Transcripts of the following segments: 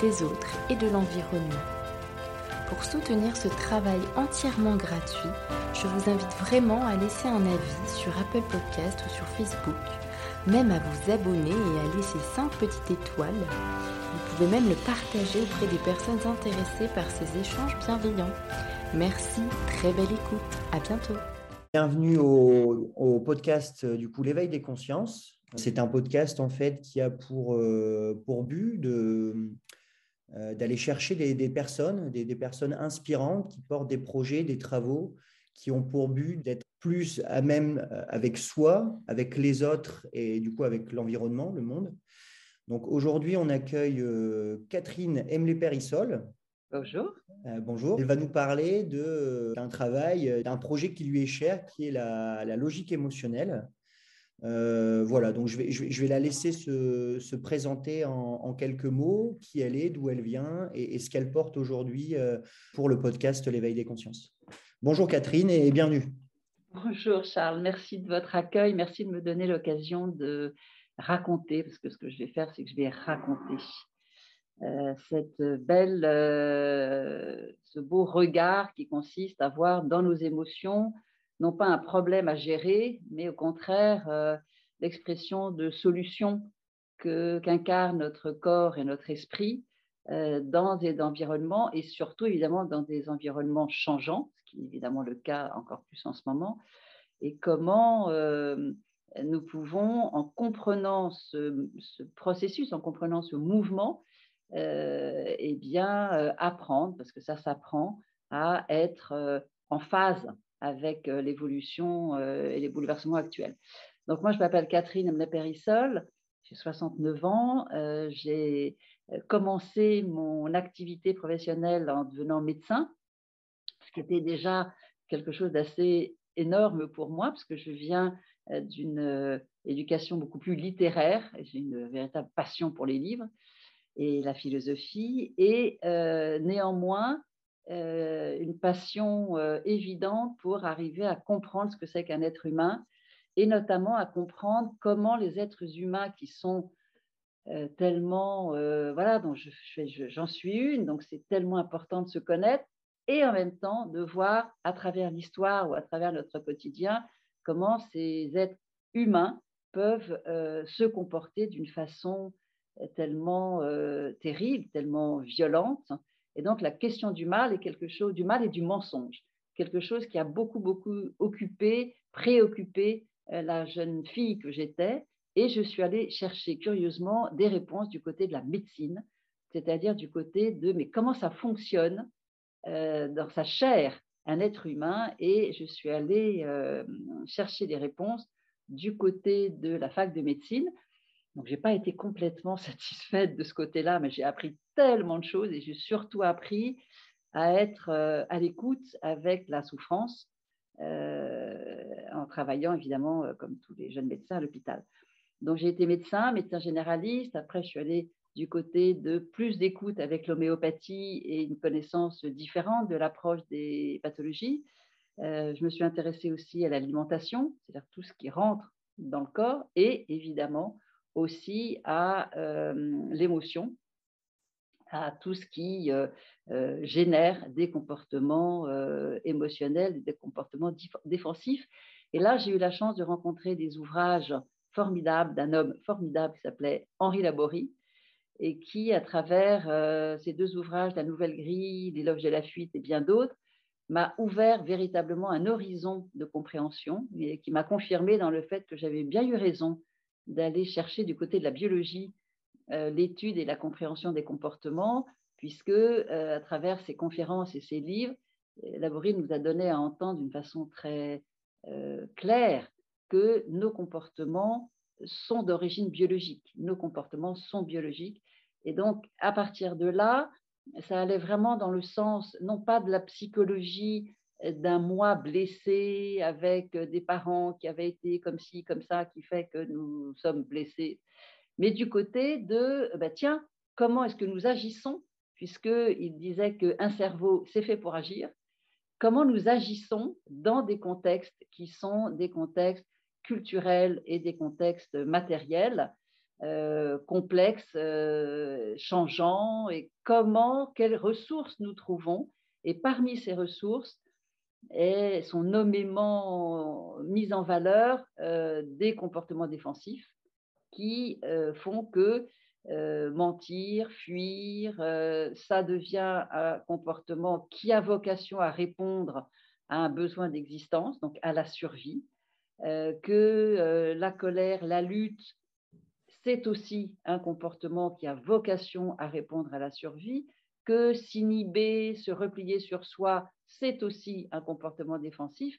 des autres et de l'environnement. Pour soutenir ce travail entièrement gratuit, je vous invite vraiment à laisser un avis sur Apple Podcast ou sur Facebook, même à vous abonner et à laisser 5 petites étoiles. Vous pouvez même le partager auprès des personnes intéressées par ces échanges bienveillants. Merci, très belle écoute, à bientôt. Bienvenue au, podcast euh, du coup l'éveil des consciences. C'est un podcast en fait qui a pour, euh, pour but de, euh, d'aller chercher des, personnes, des, personnes inspirantes qui portent des projets, des travaux qui ont pour but d'être plus à même euh, avec soi, avec les autres et du coup avec l'environnement, le monde. Donc aujourd'hui, on accueille euh, Catherine Emlé-Périssol. Bonjour. bonjour. Elle va nous parler d'un travail, d'un projet qui lui est cher, qui est la, la logique émotionnelle. Euh, voilà, donc je vais, la laisser se, présenter en, quelques mots, qui elle est, d'où elle vient et, ce qu'elle porte aujourd'hui euh, pour le podcast L'éveil des consciences. Bonjour Catherine et bienvenue. Bonjour Charles, merci de votre accueil, merci de me donner l'occasion de raconter, parce que ce que je vais faire, c'est que je vais raconter euh, cette belle, ce beau regard qui consiste à voir dans nos émotions non pas un problème à gérer, mais au contraire euh, l'expression de solutions qu'incarne notre corps et notre esprit euh, dans des environnements et surtout évidemment dans des environnements changeants, ce qui est évidemment le cas encore plus en ce moment, et comment euh, nous pouvons, en comprenant ce, processus, en comprenant ce mouvement, eh bien apprendre, parce que ça s'apprend, à être en phase avec euh, l'évolution euh, et les bouleversements actuels. Donc moi, je m'appelle Catherine Mlepérissol, j'ai 69 ans, euh, j'ai commencé mon activité professionnelle en devenant médecin, ce qui était déjà quelque chose d'assez énorme pour moi, parce que je viens d'une éducation beaucoup plus littéraire, j'ai une véritable passion pour les livres et la philosophie, et néanmoins, une passion euh, évidente pour arriver à comprendre ce que c'est qu'un être humain et notamment à comprendre comment les êtres humains qui sont euh, tellement, voilà, dont j'en suis une, donc c'est tellement important de se connaître et en même temps de voir à travers l'histoire ou à travers notre quotidien comment ces êtres humains peuvent se comporter d'une façon tellement terrible, tellement violente et donc, la question du mal est quelque chose, du mal et du mensonge, quelque chose qui a beaucoup, beaucoup occupé, préoccupé euh, la jeune fille que j'étais. Et je suis allée chercher curieusement des réponses du côté de la médecine, c'est-à-dire du côté de mais comment ça fonctionne euh, dans sa chair un être humain. Et je suis allée euh, chercher des réponses du côté de la fac de médecine. Donc, je n'ai pas été complètement satisfaite de ce côté-là, mais j'ai appris tellement de choses et j'ai surtout appris à être euh, à l'écoute avec la souffrance euh, en travaillant évidemment euh, comme tous les jeunes médecins à l'hôpital. Donc j'ai été médecin, médecin généraliste. Après, je suis allée du côté de plus d'écoute avec l'homéopathie et une connaissance différente de l'approche des pathologies. je me suis intéressée aussi à l'alimentation, c'est-à-dire tout ce qui rentre dans le corps, et évidemment aussi à l'émotion, à tout ce qui euh, euh, génère des comportements euh, émotionnels, des comportements défensifs. Et là, j'ai eu la chance de rencontrer des ouvrages formidables d'un homme formidable qui s'appelait Henri Laborie et qui, à travers ces deux ouvrages, La Nouvelle Grille, L'éloge de la fuite et bien d'autres, m'a ouvert véritablement un horizon de compréhension et qui m'a confirmé dans le fait que j'avais bien eu raison d'aller chercher du côté de la biologie euh, l'étude et la compréhension des comportements, puisque euh, à travers ses conférences et ses livres, euh, Laborie nous a donné à entendre d'une façon très claire que nos comportements sont d'origine biologique. Nos comportements sont biologiques. Et donc, à partir de là, ça allait vraiment dans le sens, non pas de la psychologie d'un moi blessé avec des parents qui avaient été comme ci, comme ça, qui fait que nous sommes blessés, mais du côté de, bah, tiens, comment est-ce que nous agissons, puisqu'il disait qu'un cerveau, c'est fait pour agir, comment nous agissons dans des contextes qui sont des contextes culturels et des contextes matériels, euh, complexes, euh, changeants, et comment, quelles ressources nous trouvons? Et parmi ces ressources, et sont nommément mises en valeur euh, des comportements défensifs qui font que mentir, fuir, ça devient un comportement qui a vocation à répondre à un besoin d'existence, donc à la survie, que la colère, la lutte c'est aussi un comportement qui a vocation à répondre à la survie, que s'inhiber, se replier sur soi, c'est aussi un comportement défensif,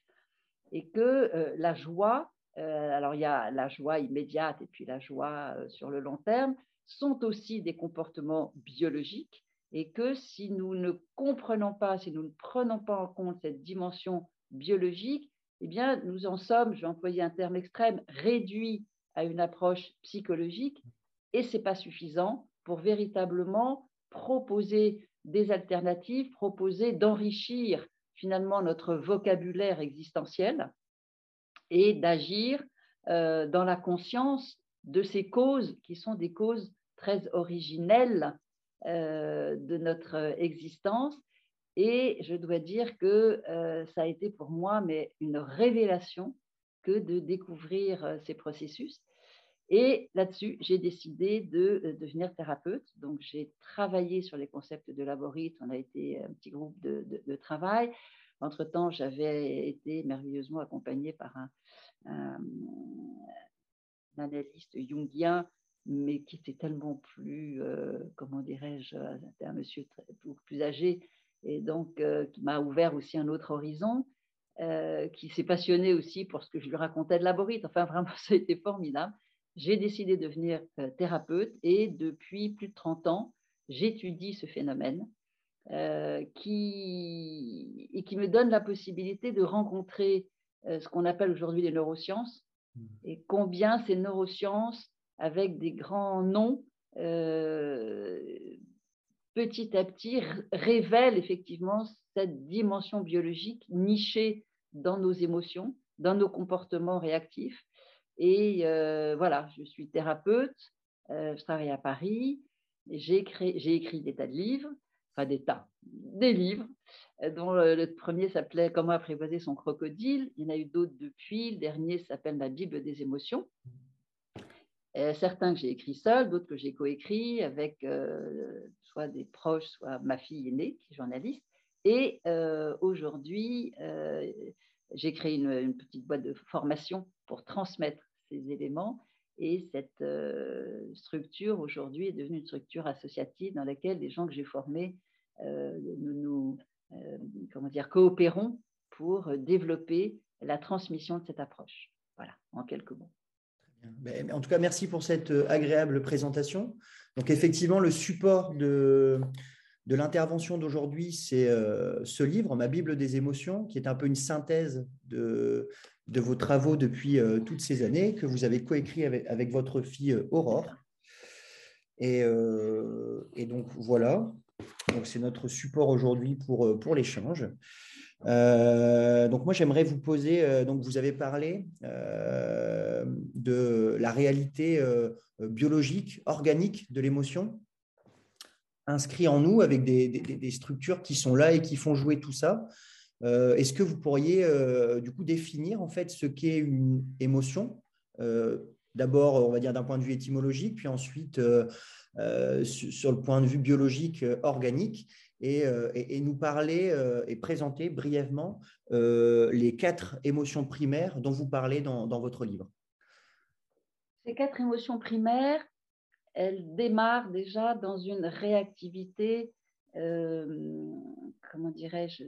et que euh, la joie, euh, alors il y a la joie immédiate et puis la joie euh, sur le long terme, sont aussi des comportements biologiques, et que si nous ne comprenons pas, si nous ne prenons pas en compte cette dimension biologique, eh bien, nous en sommes, je vais employer un terme extrême, réduits à une approche psychologique et ce n'est pas suffisant pour véritablement proposer des alternatives, proposer d'enrichir finalement notre vocabulaire existentiel et d'agir euh, dans la conscience de ces causes qui sont des causes très originelles euh, de notre existence. Et je dois dire que euh, ça a été pour moi mais une révélation que de découvrir ces processus et là-dessus, j'ai décidé de euh, devenir thérapeute. Donc, j'ai travaillé sur les concepts de laborite. On a été un petit groupe de, travail. Entre-temps, j'avais été merveilleusement accompagnée par un, analyste jungien, mais qui était tellement plus, euh, comment dirais-je, un monsieur très, plus âgé, et donc euh, qui m'a ouvert aussi un autre horizon. qui s'est passionné aussi pour ce que je lui racontais de laborite. Enfin, vraiment, ça a été formidable j'ai décidé de devenir euh, thérapeute et depuis plus de 30 ans, j'étudie ce phénomène euh, qui, et qui me donne la possibilité de rencontrer euh, ce qu'on appelle aujourd'hui les neurosciences mmh. et combien ces neurosciences, avec des grands noms, petit à petit révèlent effectivement cette dimension biologique nichée dans nos émotions, dans nos comportements réactifs et euh, voilà, je suis thérapeute, euh, je travaille à Paris, j'ai écrit, des tas de livres, enfin des tas, des livres, euh, dont le, premier s'appelait Comment apprivoiser son crocodile. Il y en a eu d'autres depuis. Le dernier s'appelle Ma Bible des émotions. certains que j'ai écrits seul, d'autres que j'ai coécrits avec soit des proches, soit ma fille aînée, qui est journaliste. Et aujourd'hui, j'ai créé une, petite boîte de formation pour transmettre ces éléments. Et cette euh, structure, aujourd'hui, est devenue une structure associative dans laquelle les gens que j'ai formés, euh, nous, nous euh, comment dire, coopérons pour développer la transmission de cette approche. Voilà, en quelques mots. Ben, en tout cas, merci pour cette agréable présentation. Donc, effectivement, le support de, de l'intervention d'aujourd'hui, c'est ce livre, Ma Bible des émotions, qui est un peu une synthèse de, de vos travaux depuis euh, toutes ces années, que vous avez coécrit avec, avec votre fille euh, Aurore. Et, euh, et, donc voilà, c'est notre support aujourd'hui pour, l'échange. donc moi j'aimerais vous poser, donc vous avez parlé de la réalité biologique, organique de l'émotion, inscrit en nous avec des, structures qui sont là et qui font jouer tout ça. Euh, est-ce que vous pourriez euh, du coup définir en fait ce qu'est une émotion euh, D'abord, on va dire d'un point de vue étymologique, puis ensuite sur le point de vue biologique organique, et, nous parler et présenter brièvement les quatre émotions primaires dont vous parlez dans, dans votre livre? Ces quatre émotions primaires, elles démarrent déjà dans une réactivité, comment dirais-je,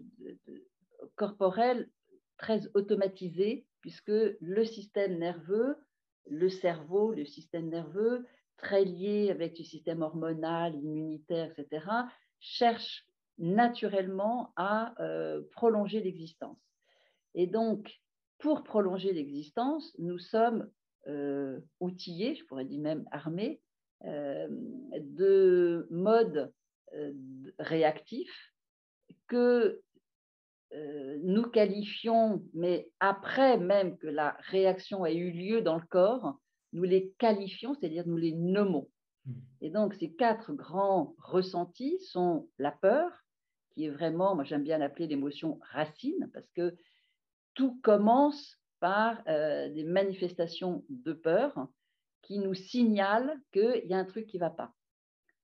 corporelle très automatisée, puisque le système nerveux, le cerveau, le système nerveux, très lié avec le système hormonal, immunitaire, etc., cherche naturellement à prolonger l'existence. Et donc, pour prolonger l'existence, nous sommes outillés, je pourrais dire même armés, de modes réactifs que nous qualifions, mais après même que la réaction ait eu lieu dans le corps, nous les qualifions, c'est-à-dire nous les nommons. Mmh. Et donc, ces quatre grands ressentis sont la peur, qui est vraiment, moi j'aime bien l'appeler l'émotion racine, parce que tout commence par euh, des manifestations de peur qui nous signalent qu'il y a un truc qui ne va pas.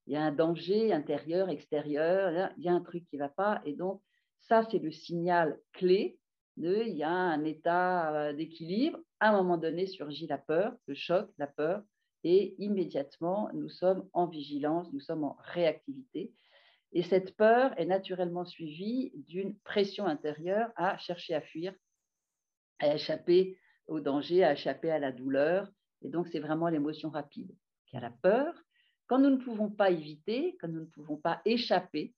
Il y a un danger intérieur, extérieur, il y a un truc qui ne va pas. Et donc, ça, c'est le signal clé de il y a un état euh, d'équilibre. À un moment donné surgit la peur, le choc, la peur, et immédiatement, nous sommes en vigilance, nous sommes en réactivité. Et cette peur est naturellement suivie d'une pression intérieure à chercher à fuir, à échapper au danger, à échapper à la douleur. Et donc, c'est vraiment l'émotion rapide. Y a la peur. Quand nous ne pouvons pas éviter, quand nous ne pouvons pas échapper,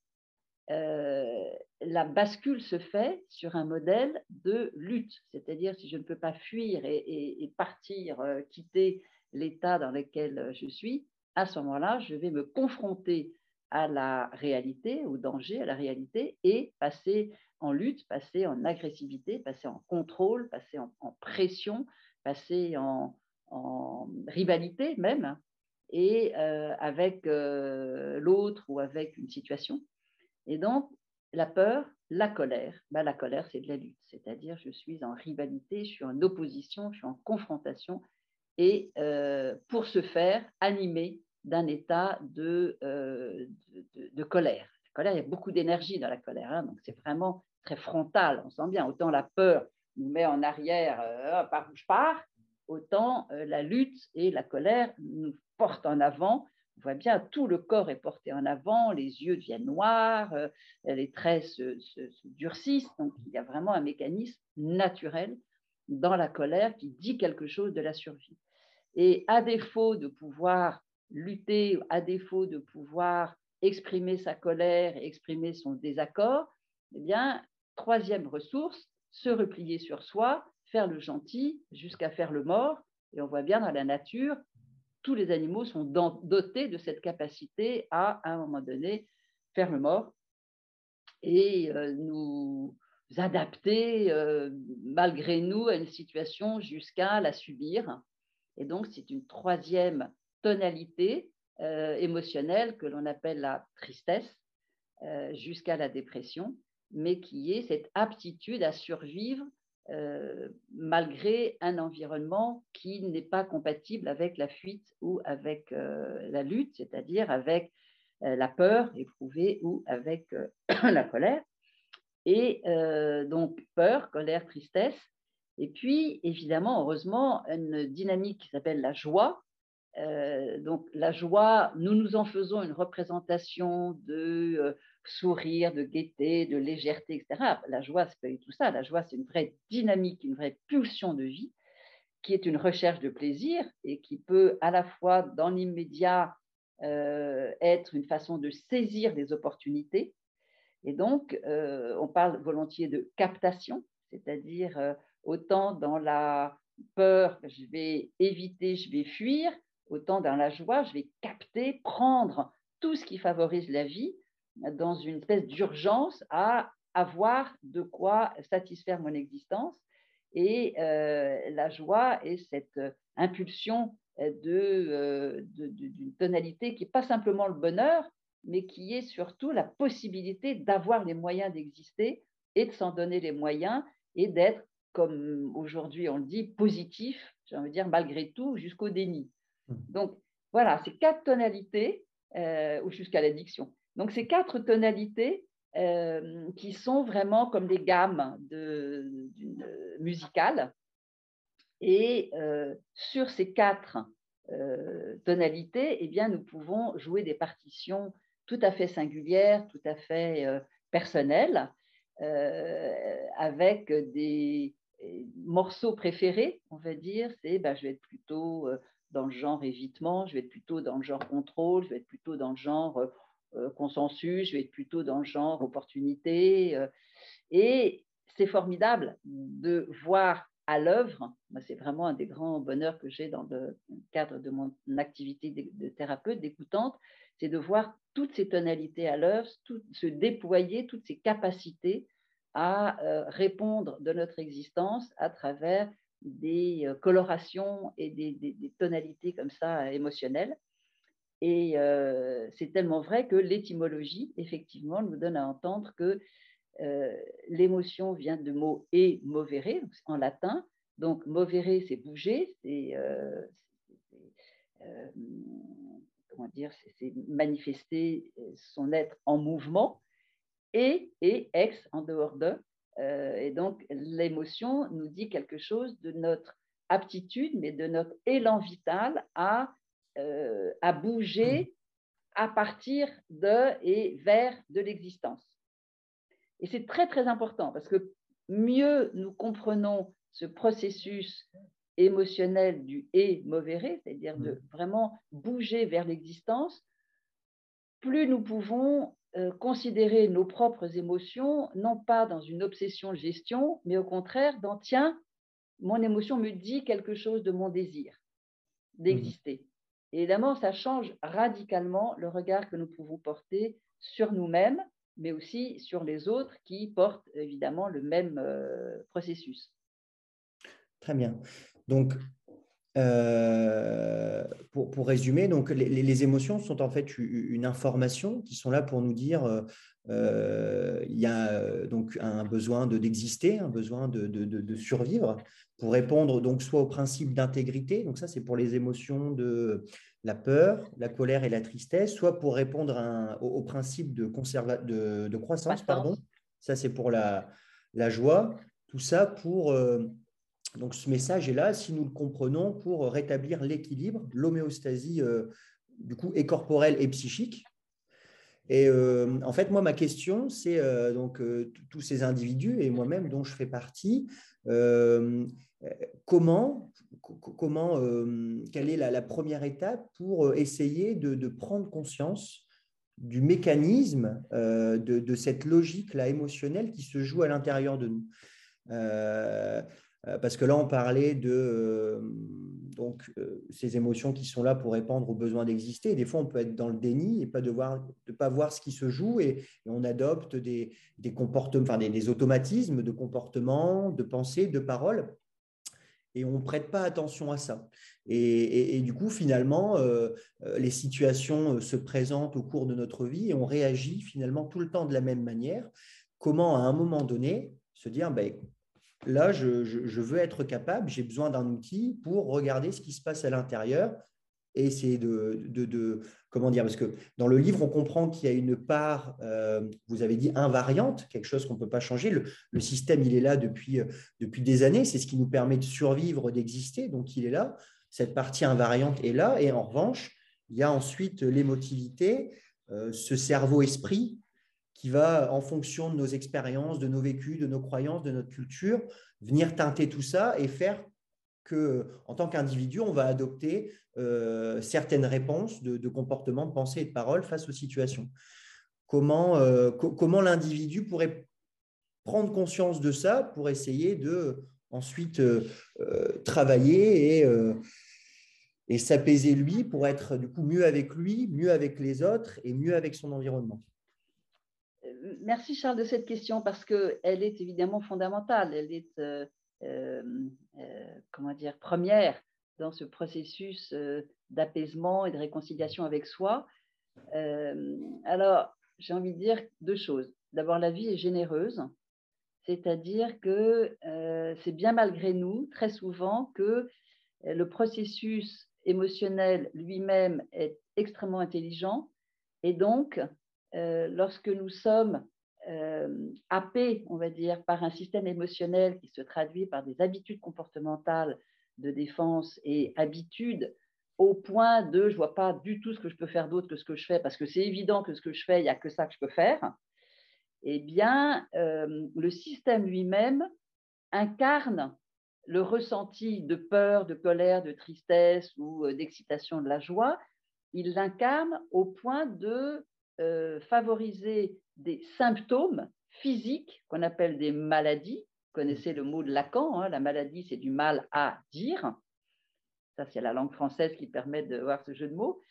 euh, la bascule se fait sur un modèle de lutte. C'est-à-dire, si je ne peux pas fuir et, partir, euh, quitter l'état dans lequel je suis, à ce moment-là, je vais me confronter à la réalité, au danger, à la réalité, et passer en lutte, passer en agressivité, passer en contrôle, passer en, pression, passer en, rivalité même, et euh, avec euh, l'autre ou avec une situation. Et donc, la peur, la colère, bah, la colère, c'est de la lutte, c'est-à-dire je suis en rivalité, je suis en opposition, je suis en confrontation, et euh, pour ce faire, animé d'un état de, de, colère. La colère, il y a beaucoup d'énergie dans la colère, hein, donc c'est vraiment très frontal, on sent bien. Autant la peur nous met en arrière, euh, par où je pars, autant euh, la lutte et la colère nous portent en avant. On voit bien, tout le corps est porté en avant, les yeux deviennent noirs, euh, les traits se, durcissent. Donc, il y a vraiment un mécanisme naturel dans la colère qui dit quelque chose de la survie. Et à défaut de pouvoir lutter, à défaut de pouvoir exprimer sa colère, exprimer son désaccord, eh bien, troisième ressource, se replier sur soi, faire le gentil jusqu'à faire le mort. Et on voit bien dans la nature, tous les animaux sont dotés de cette capacité à, à un moment donné, faire le mort et euh, nous adapter euh, malgré nous à une situation jusqu'à la subir. Et donc, c'est une troisième tonalité euh, émotionnelle que l'on appelle la tristesse jusqu'à la dépression mais qui est cette aptitude à survivre euh, malgré un environnement qui n'est pas compatible avec la fuite ou avec euh, la lutte, c'est-à-dire avec euh, la peur éprouvée ou avec la colère. Et donc peur, colère, tristesse. Et puis, évidemment, heureusement, une dynamique qui s'appelle la joie. donc la joie, nous nous en faisons une représentation de sourire, de gaieté, de légèreté, etc. La joie, c'est pas tout ça. La joie, c'est une vraie dynamique, une vraie pulsion de vie qui est une recherche de plaisir et qui peut à la fois dans l'immédiat euh, être une façon de saisir des opportunités. Et donc, euh, on parle volontiers de captation, c'est-à-dire euh, autant dans la peur, je vais éviter, je vais fuir, autant dans la joie, je vais capter, prendre tout ce qui favorise la vie dans une espèce d'urgence à avoir de quoi satisfaire mon existence. Et euh, la joie est cette impulsion euh, d'une tonalité qui n'est pas simplement le bonheur, mais qui est surtout la possibilité d'avoir les moyens d'exister et de s'en donner les moyens et d'être, comme aujourd'hui on le dit, positif, j'ai envie de dire malgré tout, jusqu'au déni. Mmh. Donc voilà, ces quatre tonalités, euh, ou jusqu'à l'addiction. Donc, ces quatre tonalités euh, qui sont vraiment comme des gammes musicales. Et euh, sur ces quatre euh, tonalités, eh bien, nous pouvons jouer des partitions tout à fait singulières, tout à fait personnelles, avec des morceaux préférés, on va dire. C'est, ben, je vais être plutôt dans le genre évitement, je vais être plutôt dans le genre contrôle, je vais être plutôt dans le genre consensus, je vais être plutôt dans le genre opportunité. et c'est formidable de voir à l'œuvre, c'est vraiment un des grands bonheurs que j'ai dans le cadre de mon activité de, thérapeute, d'écoutante, c'est de voir toutes ces tonalités à l'œuvre, se déployer, toutes ces capacités à euh, répondre de notre existence à travers des euh, colorations et des, tonalités comme ça émotionnelles. Et euh, c'est tellement vrai que l'étymologie, effectivement, nous donne à entendre que euh, l'émotion vient du mot et movere, en latin. Donc, movere, c'est bouger, c'est euh, comment dire, c'est manifester son être en mouvement, et, et ex, en dehors de. et donc, l'émotion nous dit quelque chose de notre aptitude, mais de notre élan vital à, à bouger à partir de et vers de l'existence. Et c'est très, très important parce que mieux nous comprenons ce processus émotionnel du et mauvais c'est-à-dire de mmh. vraiment bouger vers l'existence, plus nous pouvons euh, considérer nos propres émotions, non pas dans une obsession de gestion, mais au contraire dans tiens, mon émotion me dit quelque chose de mon désir d'exister. Évidemment, ça change radicalement le regard que nous pouvons porter sur nous-mêmes mais aussi sur les autres qui portent évidemment le même euh, processus. Très bien. Donc, euh, pour, pour, résumer, donc les, les, émotions sont en fait une information qui sont là pour nous dire euh, il y a donc un besoin d'exister, un besoin de, de, de, survivre, pour répondre donc soit au principe d'intégrité, donc ça c'est pour les émotions de la peur, la colère et la tristesse, soit pour répondre au, principe de, de, croissance, pardon. Ça, c'est pour la, joie. Tout ça pour. Euh, donc, ce message est là, si nous le comprenons, pour rétablir l'équilibre, l'homéostasie, euh, du coup, et corporelle et psychique. Et euh, en fait, moi, ma question, c'est donc tous ces individus et moi-même dont je fais partie, comment comment, euh, quelle est la, première étape pour euh, essayer de, prendre conscience du mécanisme euh, de, cette logique-là émotionnelle qui se joue à l'intérieur de nous? Parce que là, on parlait de donc, ces émotions qui sont là pour répondre aux besoins d'exister. Des fois, on peut être dans le déni et pas de ne pas voir ce qui se joue et, on adopte des, comportements, des, automatismes de comportement, de pensée, de parole et on ne prête pas attention à ça. Et, du coup, finalement, euh, euh, les situations euh, se présentent au cours de notre vie et on réagit finalement tout le temps de la même manière. Comment, à un moment donné, se dire, ben, là, je, veux être capable, j'ai besoin d'un outil pour regarder ce qui se passe à l'intérieur et essayer de, de, comment dire, parce que dans le livre, on comprend qu'il y a une part, euh, vous avez dit invariante, quelque chose qu'on ne peut pas changer. Le, système, il est là depuis, euh, depuis des années, c'est ce qui nous permet de survivre, d'exister, donc il est là. Cette partie invariante est là, et en revanche, il y a ensuite l'émotivité, euh, ce cerveau-esprit qui va, en fonction de nos expériences, de nos vécus, de nos croyances, de notre culture, venir teinter tout ça et faire que, en tant qu'individu, on va adopter euh, certaines réponses de, comportement, de pensée et de parole face aux situations. Comment, euh, l'individu pourrait prendre conscience de ça pour essayer de ensuite euh, travailler et, et s'apaiser lui pour être du coup mieux avec lui, mieux avec les autres et mieux avec son environnement. Merci Charles de cette question parce qu'elle est évidemment fondamentale. Elle est euh, euh, comment dire, première dans ce processus euh, d'apaisement et de réconciliation avec soi. alors, j'ai envie de dire deux choses. D'abord, la vie est généreuse, c'est-à-dire que c'est bien malgré nous, très souvent, que le processus émotionnel lui-même est extrêmement intelligent. Et donc, lorsque nous sommes euh, happé, on va dire, par un système émotionnel qui se traduit par des habitudes comportementales de défense et habitudes au point de je vois pas du tout ce que je peux faire d'autre que ce que je fais parce que c'est évident que ce que je fais, il n'y a que ça que je peux faire, eh bien, euh, le système lui-même incarne le ressenti de peur, de colère, de tristesse ou euh, d'excitation, de la joie. Il l'incarne au point de euh, favoriser des symptômes physiques qu'on appelle des maladies. Vous connaissez le mot de Lacan, hein, la maladie, c'est du mal à dire. Ça, c'est la langue française qui permet de voir ce jeu de mots.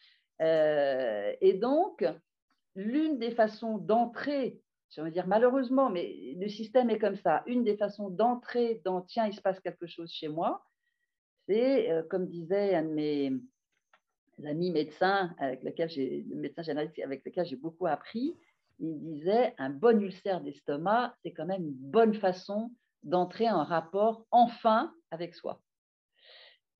Euh, et donc, l'une des façons d'entrer, je veux dire malheureusement, mais le système est comme ça, une des façons d'entrer dans tiens, il se passe quelque chose chez moi, c'est, euh, comme disait un de mes amis médecins, avec lequel j'ai, le médecin généraliste avec lequel j'ai beaucoup appris, il disait un bon ulcère d'estomac, c'est quand même une bonne façon d'entrer en rapport enfin avec soi.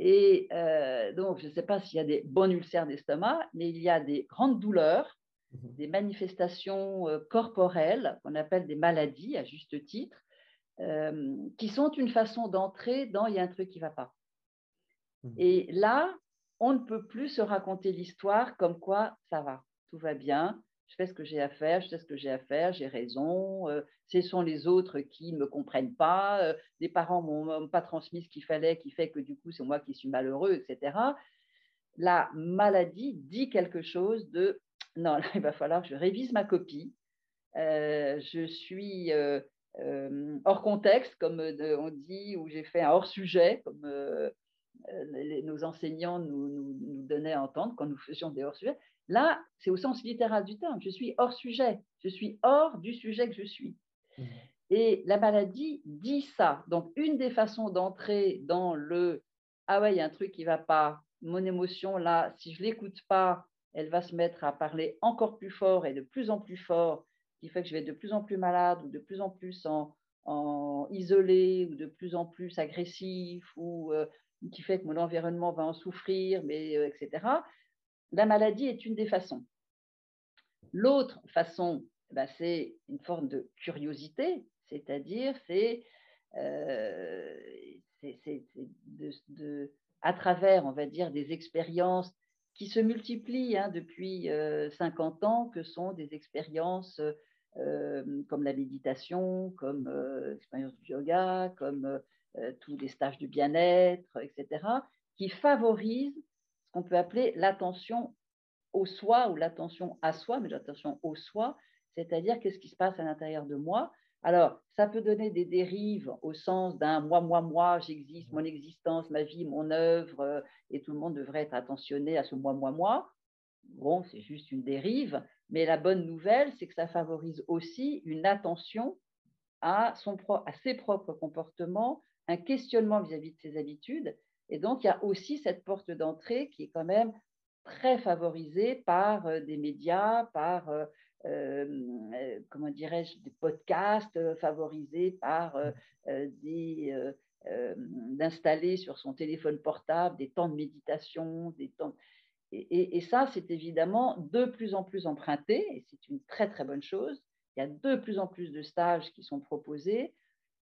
Et euh, donc, je ne sais pas s'il y a des bons ulcères d'estomac, mais il y a des grandes douleurs, mhm. des manifestations euh, corporelles qu'on appelle des maladies à juste titre, euh, qui sont une façon d'entrer dans il y a un truc qui ne va pas. Mhm. Et là, on ne peut plus se raconter l'histoire comme quoi ça va, tout va bien, je fais ce que j'ai à faire, je sais ce que j'ai à faire, j'ai raison, euh, ce sont les autres qui ne me comprennent pas, euh, les parents ne m'ont pas transmis ce qu'il fallait, qui fait que du coup c'est moi qui suis malheureux, etc. La maladie dit quelque chose de non, il va falloir que je révise ma copie, euh, je suis hors contexte, comme on dit, ou j'ai fait un hors sujet, comme nos enseignants nous, nous, donnaient à entendre quand nous faisions des hors sujets. Là, c'est au sens littéral du terme. Je suis hors sujet. Je suis hors du sujet que je suis. Mmh. Et la maladie dit ça. Donc, une des façons d'entrer dans le Ah ouais, il y a un truc qui ne va pas, mon émotion, là, si je ne l'écoute pas, elle va se mettre à parler encore plus fort et de plus en plus fort, qui fait que je vais être de plus en plus malade ou de plus en plus en, isolé ou de plus en plus agressif ou euh, qui fait que mon environnement va en souffrir, mais, euh, etc la maladie est une des façons. L'autre façon, bah, c'est une forme de curiosité, c'est-à-dire c'est euh, à travers, on va dire, des expériences qui se multiplient hein, depuis 50 euh, ans, que sont des expériences comme la méditation, comme l'expérience du yoga, comme tous les stages de bien-être, etc., qui favorisent ce qu'on peut appeler l'attention au soi ou l'attention à soi, mais l'attention au soi, c'est-à-dire qu'est-ce qui se passe à l'intérieur de moi. Alors, ça peut donner des dérives au sens d'un moi, moi, moi, j'existe, mon existence, ma vie, mon œuvre, euh, et tout le monde devrait être attentionné à ce moi, moi, moi. Bon, c'est juste une dérive, mais la bonne nouvelle, c'est que ça favorise aussi une attention à, son, à ses propres comportements, un questionnement vis à -vis de ses habitudes, et donc, il y a aussi cette porte d'entrée qui est quand même très favorisée par euh, des médias, par, euh, euh, comment dirais-je, des podcasts, favorisés par des d'installer sur son téléphone portable des temps de méditation, des temps. Et, et ça, c'est évidemment de plus en plus emprunté, et c'est une très très bonne chose. Il y a de plus en plus de stages qui sont proposés.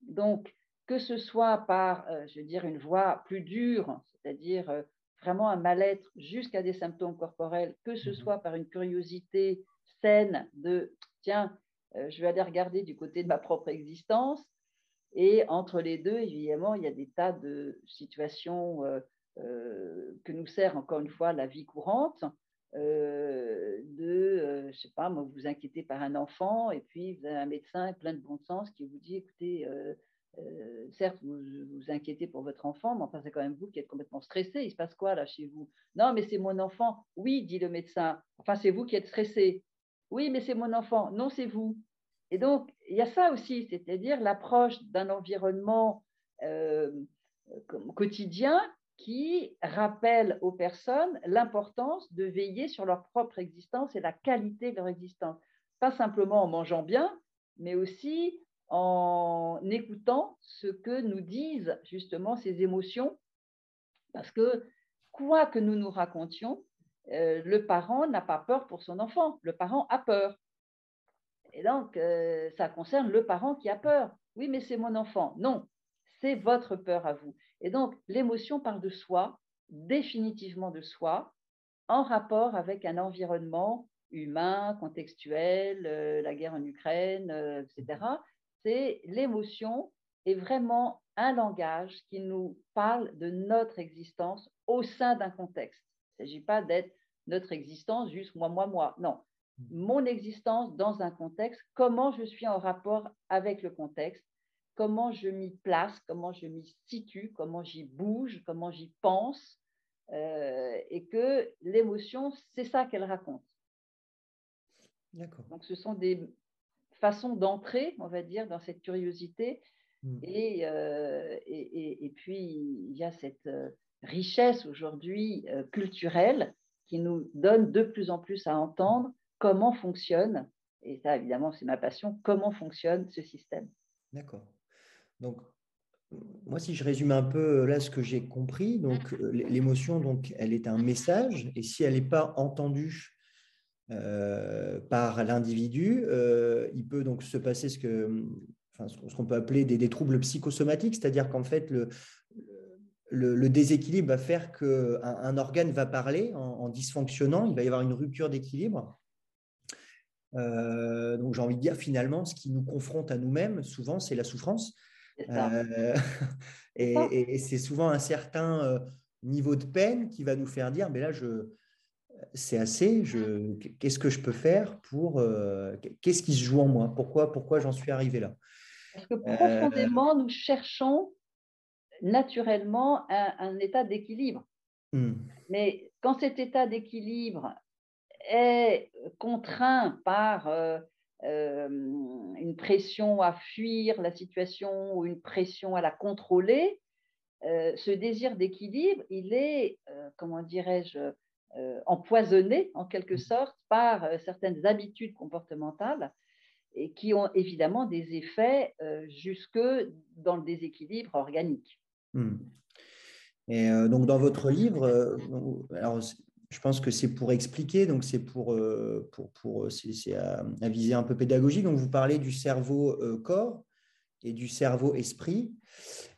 Donc, que ce soit par, euh, je veux dire, une voix plus dure, c'est-à-dire euh, vraiment un mal-être jusqu'à des symptômes corporels, que ce mmh soit par une curiosité saine de, tiens, euh, je vais aller regarder du côté de ma propre existence. Et entre les deux, évidemment, il y a des tas de situations que nous sert encore une fois la vie courante. de, je sais pas, moi, vous vous inquiétez par un enfant et puis vous avez un médecin plein de bon sens qui vous dit, écoutez, euh, certes, vous vous inquiétez pour votre enfant, mais enfin, c'est quand même vous qui êtes complètement stressé. Il se passe quoi là chez vous? Non, mais c'est mon enfant. Oui, dit le médecin. Enfin, c'est vous qui êtes stressé. Oui, mais c'est mon enfant. Non, c'est vous. Et donc, il y a ça aussi, c'est-à-dire l'approche d'un environnement euh, quotidien qui rappelle aux personnes l'importance de veiller sur leur propre existence et la qualité de leur existence. Pas simplement en mangeant bien, mais aussi en écoutant ce que nous disent justement ces émotions, parce que quoi que nous nous racontions, euh, le parent n'a pas peur pour son enfant, le parent a peur. Et donc, euh, ça concerne le parent qui a peur. Oui, mais c'est mon enfant. Non, c'est votre peur à vous. Et donc, l'émotion parle de soi, définitivement de soi, en rapport avec un environnement humain, contextuel, euh, la guerre en Ukraine, etc c'est l'émotion est vraiment un langage qui nous parle de notre existence au sein d'un contexte. Il ne s'agit pas d'être notre existence juste moi, moi, moi. Non, mon existence dans un contexte, comment je suis en rapport avec le contexte, comment je m'y place, comment je m'y situe, comment j'y bouge, comment j'y pense, euh, et que l'émotion, c'est ça qu'elle raconte. Donc ce sont des façons d'entrer, on va dire, dans cette curiosité. Hmm. Euh, et, et, puis, il y a cette euh, richesse aujourd'hui culturelle qui nous donne de plus en plus à entendre comment fonctionne, et ça évidemment c'est ma passion, comment fonctionne ce système. D'accord. Donc, moi, si je résume un peu euh, là ce que j'ai compris, donc euh, l'émotion, donc, elle est un message, et si elle n'est pas entendue euh, par l'individu, il peut donc se passer ce que, enfin, ce qu'on peut appeler des, troubles psychosomatiques, c'est-à-dire qu'en fait le, le, déséquilibre va faire qu'un un organe va parler en, dysfonctionnant, il va y avoir une rupture d'équilibre. donc j'ai envie de dire finalement, ce qui nous confronte à nous-mêmes, souvent, c'est la souffrance. Euh, et, c'est souvent un certain euh, niveau de peine qui va nous faire dire, mais là, je, c'est assez, je, qu'est-ce que je peux faire pour, euh, qu'est-ce qui se joue en moi, pourquoi, pourquoi j'en suis arrivé là? Parce que profondément, nous cherchons naturellement un, état d'équilibre. Hmm. Mais quand cet état d'équilibre est contraint par euh, une pression à fuir la situation ou une pression à la contrôler, euh, ce désir d'équilibre, il est, euh, comment dirais-je, empoisonné en quelque mmh. sorte par certaines habitudes comportementales et qui ont évidemment des effets jusque dans le déséquilibre organique. Mmh. Et donc dans votre livre, alors je pense que c'est pour expliquer, donc c'est pour, euh, pour, pour c'est à, viser un peu pédagogique. Donc vous parlez du cerveau euh, corps et du cerveau esprit.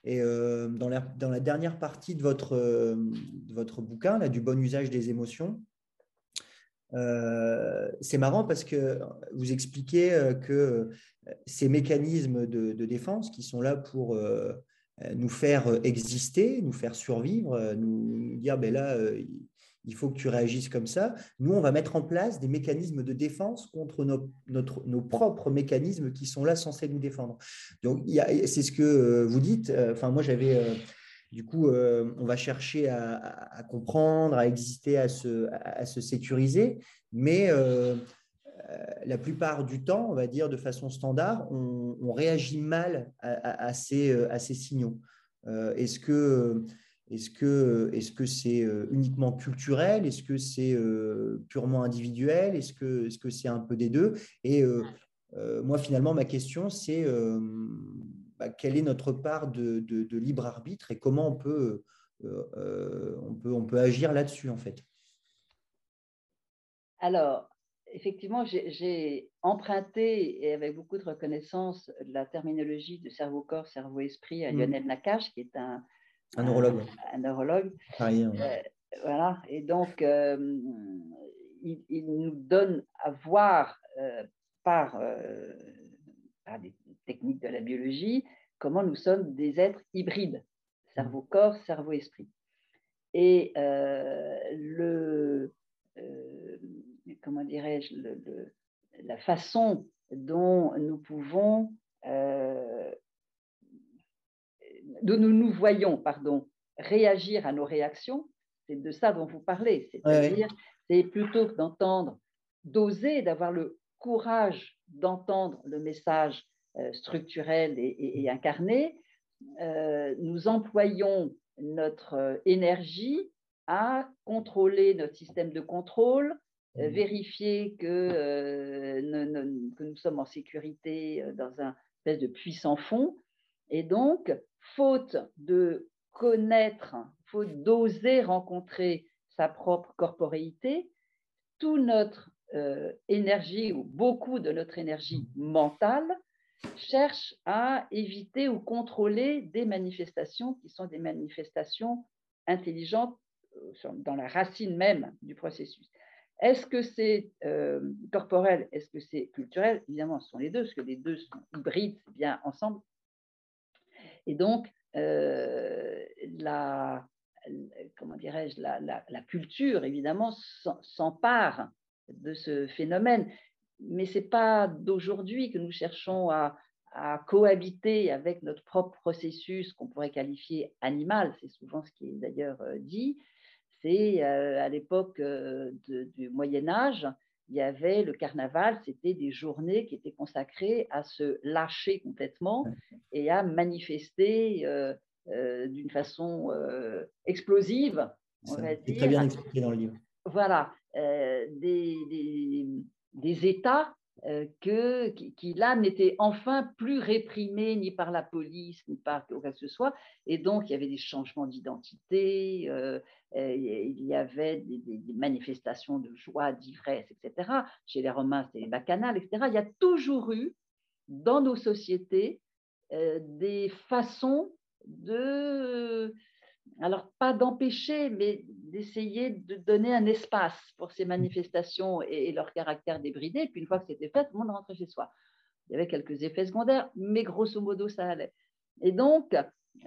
Et euh, dans, la, dernière partie de votre, de votre bouquin, là, du bon usage des émotions, c'est marrant parce que vous expliquez que ces mécanismes de, de, défense qui sont là pour nous faire exister, nous faire survivre, nous dire ben là, il faut que tu réagisses comme ça. Nous, on va mettre en place des mécanismes de défense contre nos, propres mécanismes qui sont là censés nous défendre. Donc, c'est ce que euh, vous dites. Euh, enfin, moi, j'avais. Euh, du coup, on va chercher à, comprendre, à exister, à se, sécuriser, mais la plupart du temps, on va dire de façon standard, on, réagit mal à ces signaux. Est-ce que est-ce que est-ce que c'est euh, uniquement culturel? Est-ce que c'est euh, purement individuel? Est-ce que est-ce que c'est un peu des deux? Et euh, moi, finalement, ma question, c'est bah, quelle est notre part de, de, libre arbitre et comment on peut on peut on peut agir là-dessus en fait? Alors, effectivement, j'ai emprunté, et avec beaucoup de reconnaissance, la terminologie de cerveau-corps, cerveau-esprit à mmh. Lionel Nakache, qui est un, un neurologue. Un, neurologue. Euh, voilà. Et donc, euh, il, nous donne à voir euh, par, par, des techniques de la biologie comment nous sommes des êtres hybrides, cerveau-corps, cerveau-esprit. Et le, comment dirais-je, la façon dont nous pouvons dont nous nous voyons pardon, réagir à nos réactions, c'est de ça dont vous parlez. C'est-à-dire, c'est plutôt que d'entendre, d'oser, d'avoir le courage d'entendre le message euh, structurel et, incarné, euh, nous employons notre euh, énergie à contrôler notre système de contrôle, mmh. vérifier que, que, nous sommes en sécurité dans un espèce de puissant fond. Et donc, faute de connaître, faute d'oser rencontrer sa propre corporéité, toute notre euh, énergie ou beaucoup de notre énergie mentale cherche à éviter ou contrôler des manifestations qui sont des manifestations intelligentes euh, dans la racine même du processus. Est-ce que c'est euh, corporel Est-ce que c'est culturel? Évidemment, ce sont les deux, parce que les deux sont hybrides, bien ensemble, et donc, euh, la, comment dirais-je, la, culture, évidemment, s'empare de ce phénomène. Mais ce n'est pas d'aujourd'hui que nous cherchons à, cohabiter avec notre propre processus qu'on pourrait qualifier animal, c'est souvent ce qui est d'ailleurs euh, dit, c'est euh, à l'époque du Moyen Âge, il y avait le carnaval, c'était des journées qui étaient consacrées à se lâcher complètement et à manifester d'une façon explosive, on va dire. très bien expliqué dans le livre. Voilà, des, des, des, états euh, que, qui, là n'était enfin plus réprimé ni par la police ni par quoi que ce soit. Et donc, il y avait des changements d'identité, euh, il y avait des, manifestations de joie, d'ivresse, etc. Chez les Romains, c'était les bacchanales, etc. Il y a toujours eu dans nos sociétés euh, des façons de alors pas d'empêcher, mais d'essayer de donner un espace pour ces manifestations et, leur caractère débridé. puis une fois que c'était fait, tout le monde rentrait chez soi. Il y avait quelques effets secondaires, mais grosso modo, ça allait. Et donc,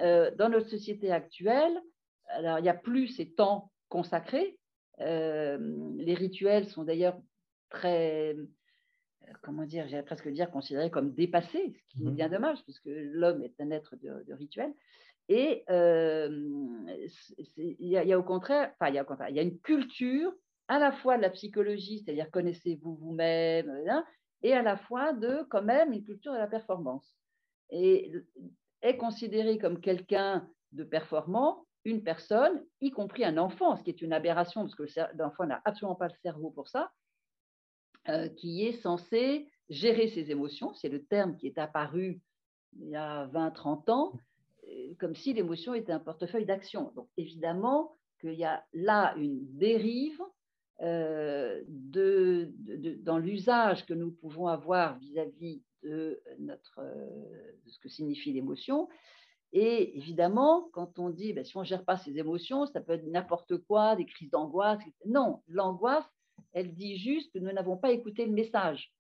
euh, dans notre société actuelle, alors il n'y a plus ces temps consacrés. Euh, les rituels sont d'ailleurs très, euh, comment dire, j'allais presque dire considérés comme dépassés, ce qui est mmh bien dommage, puisque l'homme est un être de, de rituel. Et il y, a au contraire, enfin, il y a au contraire, il y a une culture à la fois de la psychologie, c'est-à-dire connaissez-vous vous-même, hein, et à la fois de quand même une culture de la performance. Et est considéré comme quelqu'un de performant une personne, y compris un enfant, ce qui est une aberration parce que l'enfant n'a absolument pas le cerveau pour ça, euh, qui est censé gérer ses émotions. C'est le terme qui est apparu il y a 20-30 ans comme si l'émotion était un portefeuille d'action. Donc évidemment qu'il y a là une dérive euh, dans l'usage que nous pouvons avoir vis-à-vis de, notre, euh, ce que signifie l'émotion. Et évidemment, quand on dit ben, si on ne gère pas ses émotions, ça peut être n'importe quoi, des crises d'angoisse. Non, l'angoisse, elle dit juste que nous n'avons pas écouté le message.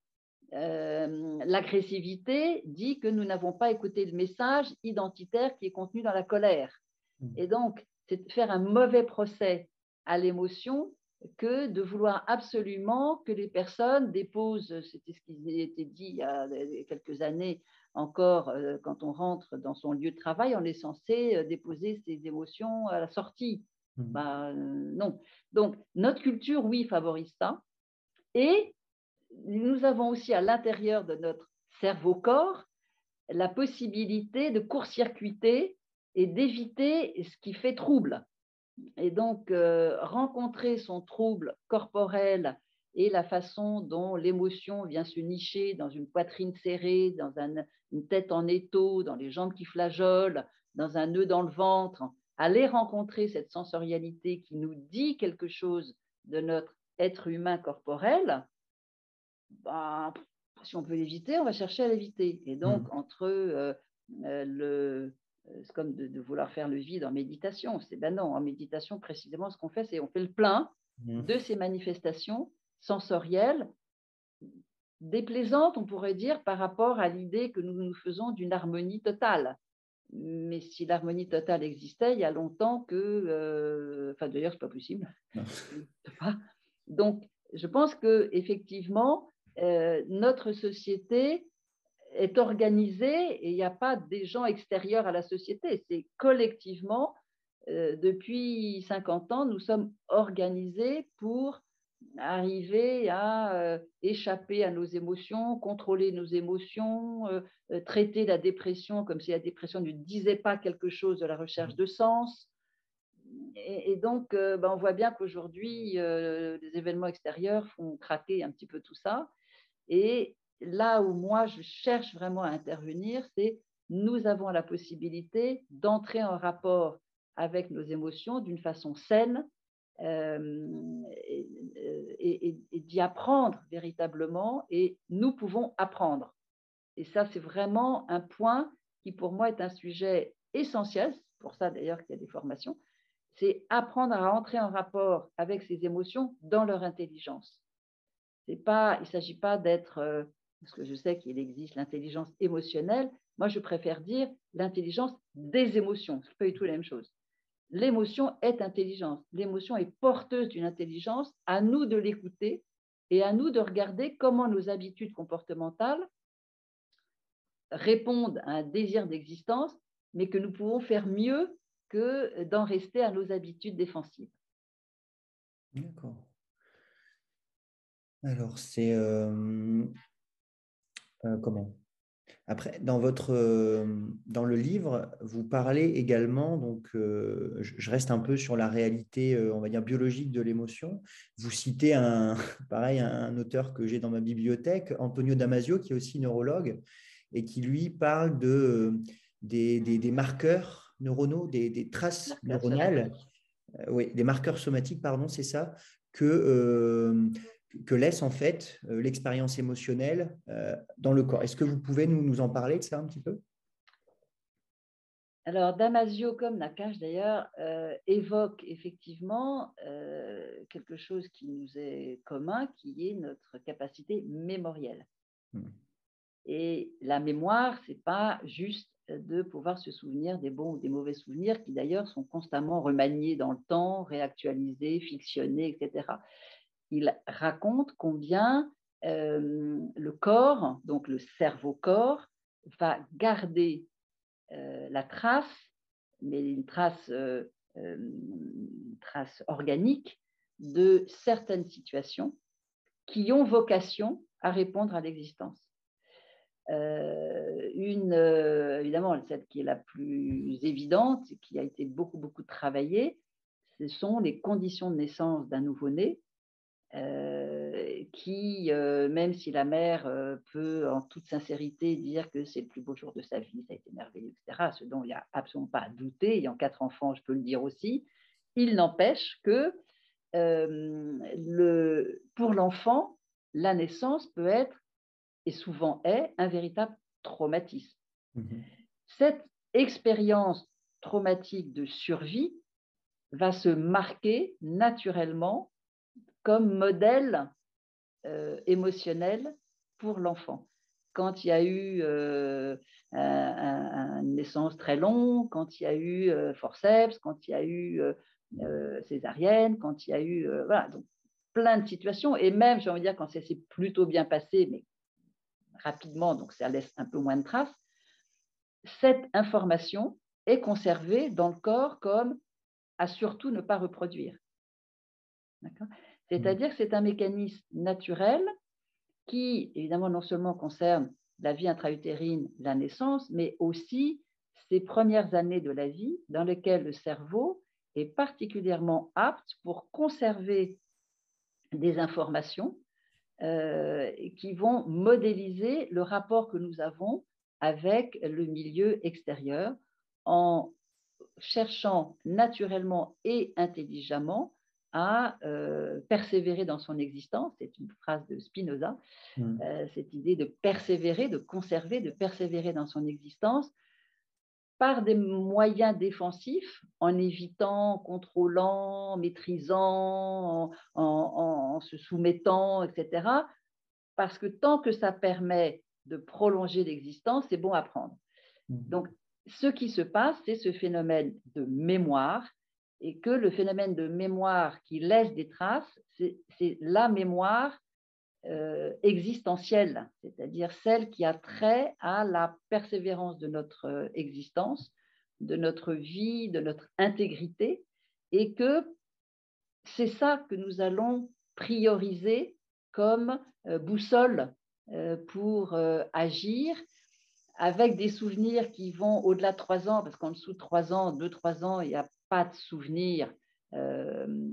Euh, l'agressivité dit que nous n'avons pas écouté le message identitaire qui est contenu dans la colère. Mmh. Et donc, c'est faire un mauvais procès à l'émotion que de vouloir absolument que les personnes déposent, c'était ce qui était dit il y a quelques années encore, euh, quand on rentre dans son lieu de travail, on est censé euh, déposer ses émotions à la sortie. Mmh. Ben, non. Donc, notre culture, oui, favorise ça. Et nous avons aussi à l'intérieur de notre cerveau-corps la possibilité de court-circuiter et d'éviter ce qui fait trouble. Et donc, euh, rencontrer son trouble corporel et la façon dont l'émotion vient se nicher dans une poitrine serrée, dans une tête en étau, dans les jambes qui flageolent, dans un nœud dans le ventre, aller rencontrer cette sensorialité qui nous dit quelque chose de notre être humain corporel, bah, si on peut l'éviter, on va chercher à l'éviter. Et donc, mmh. entre euh, euh, le. Euh, c'est comme de, vouloir faire le vide en méditation. C'est ben non, en méditation, précisément, ce qu'on fait, c'est on fait le plein mmh. de ces manifestations sensorielles, déplaisantes, on pourrait dire, par rapport à l'idée que nous nous faisons d'une harmonie totale. Mais si l'harmonie totale existait, il y a longtemps que. enfin, d'ailleurs, ce n'est pas possible. Donc, je pense que effectivement, euh, notre société est organisée et il n'y a pas des gens extérieurs à la société. C'est collectivement, euh, depuis 50 ans, nous sommes organisés pour arriver à euh, échapper à nos émotions, contrôler nos émotions, traiter la dépression comme si la dépression ne disait pas quelque chose de la recherche de sens. Et, donc, ben, on voit bien qu'aujourd'hui, les événements extérieurs font craquer un petit peu tout ça. Et là où moi, je cherche vraiment à intervenir, c'est nous avons la possibilité d'entrer en rapport avec nos émotions d'une façon saine euh, et, d'y apprendre véritablement. Et nous pouvons apprendre. Et ça, c'est vraiment un point qui pour moi est un sujet essentiel. C'est pour ça d'ailleurs qu'il y a des formations. C'est apprendre à entrer en rapport avec ces émotions dans leur intelligence pas, il ne s'agit pas d'être, euh, parce que je sais qu'il existe l'intelligence émotionnelle, moi je préfère dire l'intelligence des émotions, ce n'est pas du tout la même chose. L'émotion est intelligence, l'émotion est porteuse d'une intelligence, à nous de l'écouter et à nous de regarder comment nos habitudes comportementales répondent à un désir d'existence, mais que nous pouvons faire mieux que d'en rester à nos habitudes défensives. D'accord. Alors, c'est euh, euh, comment? Après, dans, votre, euh, dans le livre, vous parlez également, donc je reste un peu sur la réalité, on va dire, biologique de l'émotion. Vous citez un, pareil, un auteur que j'ai dans ma bibliothèque, Antonio Damasio, qui est aussi neurologue, et qui lui parle de, des, des, marqueurs neuronaux, des, des traces neuronales, oui, des marqueurs somatiques, pardon, c'est ça, que que laisse en fait euh, l'expérience émotionnelle euh, dans le corps. Est-ce que vous pouvez nous, nous en parler de ça un petit peu? Alors, Damasio, comme Nakash d'ailleurs, euh, évoque effectivement quelque chose qui nous est commun, qui est notre capacité mémorielle. Hmm. Et la mémoire, c'est pas juste de pouvoir se souvenir des bons ou des mauvais souvenirs, qui d'ailleurs sont constamment remaniés dans le temps, réactualisés, fictionnés, etc il raconte combien euh, le corps, donc le cerveau-corps, va garder euh, la trace, mais une trace, euh, trace organique de certaines situations qui ont vocation à répondre à l'existence. une, évidemment, celle qui est la plus évidente, qui a été beaucoup, beaucoup travaillée, ce sont les conditions de naissance d'un nouveau-né euh, qui, euh, même si la mère euh, peut en toute sincérité dire que c'est le plus beau jour de sa vie, ça a été merveilleux, etc., ce dont il n'y a absolument pas à douter, ayant quatre enfants, je peux le dire aussi, il n'empêche que le, pour l'enfant, la naissance peut être, et souvent est, un véritable traumatisme. Mmh Cette expérience traumatique de survie va se marquer naturellement comme modèle euh, émotionnel pour l'enfant. Quand il y a eu euh, une naissance très longue, quand il y a eu euh, forceps, quand il y a eu césarienne, quand il y a eu voilà, donc plein de situations, et même, j'ai envie de dire, quand ça s'est plutôt bien passé, mais rapidement, donc ça laisse un peu moins de traces, cette information est conservée dans le corps comme à surtout ne pas reproduire. D'accord? C'est-à-dire que c'est un mécanisme naturel qui, évidemment, non seulement concerne la vie intra-utérine, la naissance, mais aussi ces premières années de la vie dans lesquelles le cerveau est particulièrement apte pour conserver des informations euh, qui vont modéliser le rapport que nous avons avec le milieu extérieur en cherchant naturellement et intelligemment à euh, persévérer dans son existence, c'est une phrase de Spinoza, mmh. euh, cette idée de persévérer, de conserver, de persévérer dans son existence par des moyens défensifs, en évitant, contrôlant, maîtrisant, en, se soumettant, etc. Parce que tant que ça permet de prolonger l'existence, c'est bon à prendre. Mmh. Donc, ce qui se passe, c'est ce phénomène de mémoire et que le phénomène de mémoire qui laisse des traces, c'est la mémoire euh, existentielle, c'est-à-dire celle qui a trait à la persévérance de notre euh, existence, de notre vie, de notre intégrité, et que c'est ça que nous allons prioriser comme euh, boussole pour agir avec des souvenirs qui vont au-delà de trois ans, parce qu'en dessous de trois ans, deux, trois ans, il y a pas de souvenirs, euh,